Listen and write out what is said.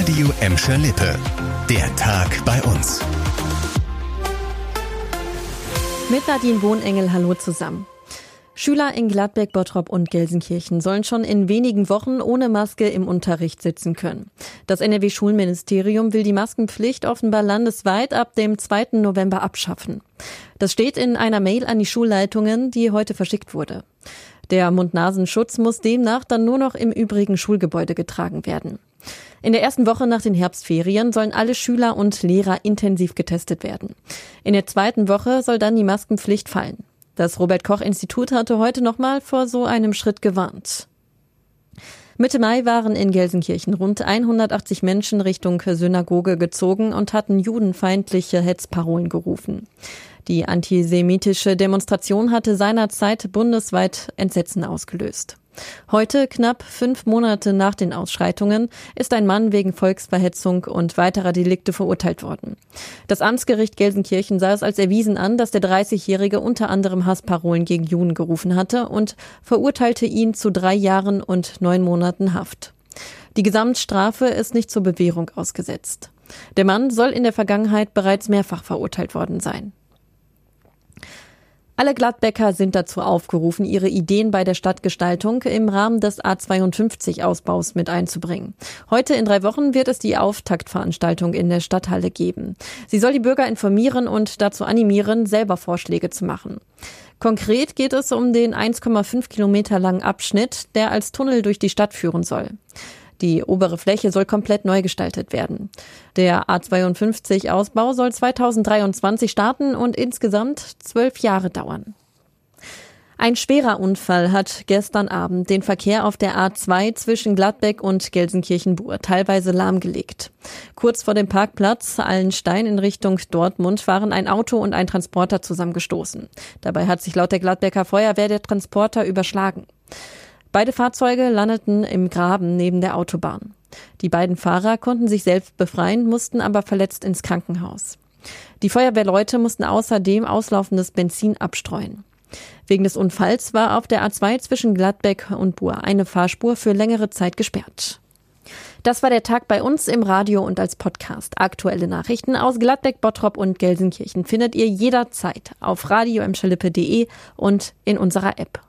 Radio Emscher Lippe. Der Tag bei uns. Mit Nadine Wohnengel, hallo zusammen. Schüler in Gladbeck, Bottrop und Gelsenkirchen sollen schon in wenigen Wochen ohne Maske im Unterricht sitzen können. Das NRW-Schulministerium will die Maskenpflicht offenbar landesweit ab dem 2. November abschaffen. Das steht in einer Mail an die Schulleitungen, die heute verschickt wurde. Der Mund-Nasenschutz muss demnach dann nur noch im übrigen Schulgebäude getragen werden. In der ersten Woche nach den Herbstferien sollen alle Schüler und Lehrer intensiv getestet werden. In der zweiten Woche soll dann die Maskenpflicht fallen. Das Robert Koch Institut hatte heute nochmal vor so einem Schritt gewarnt. Mitte Mai waren in Gelsenkirchen rund 180 Menschen Richtung Synagoge gezogen und hatten judenfeindliche Hetzparolen gerufen. Die antisemitische Demonstration hatte seinerzeit bundesweit Entsetzen ausgelöst. Heute, knapp fünf Monate nach den Ausschreitungen, ist ein Mann wegen Volksverhetzung und weiterer Delikte verurteilt worden. Das Amtsgericht Gelsenkirchen sah es als erwiesen an, dass der 30-Jährige unter anderem Hassparolen gegen Juden gerufen hatte und verurteilte ihn zu drei Jahren und neun Monaten Haft. Die Gesamtstrafe ist nicht zur Bewährung ausgesetzt. Der Mann soll in der Vergangenheit bereits mehrfach verurteilt worden sein. Alle Gladbecker sind dazu aufgerufen, ihre Ideen bei der Stadtgestaltung im Rahmen des A52-Ausbaus mit einzubringen. Heute in drei Wochen wird es die Auftaktveranstaltung in der Stadthalle geben. Sie soll die Bürger informieren und dazu animieren, selber Vorschläge zu machen. Konkret geht es um den 1,5 Kilometer langen Abschnitt, der als Tunnel durch die Stadt führen soll. Die obere Fläche soll komplett neu gestaltet werden. Der A52-Ausbau soll 2023 starten und insgesamt zwölf Jahre dauern. Ein schwerer Unfall hat gestern Abend den Verkehr auf der A2 zwischen Gladbeck und Gelsenkirchen-Bur teilweise lahmgelegt. Kurz vor dem Parkplatz Allenstein in Richtung Dortmund waren ein Auto und ein Transporter zusammengestoßen. Dabei hat sich laut der Gladbecker Feuerwehr der Transporter überschlagen. Beide Fahrzeuge landeten im Graben neben der Autobahn. Die beiden Fahrer konnten sich selbst befreien, mussten aber verletzt ins Krankenhaus. Die Feuerwehrleute mussten außerdem auslaufendes Benzin abstreuen. Wegen des Unfalls war auf der A2 zwischen Gladbeck und Buhr eine Fahrspur für längere Zeit gesperrt. Das war der Tag bei uns im Radio und als Podcast. Aktuelle Nachrichten aus Gladbeck, Bottrop und Gelsenkirchen findet ihr jederzeit auf radio und in unserer App.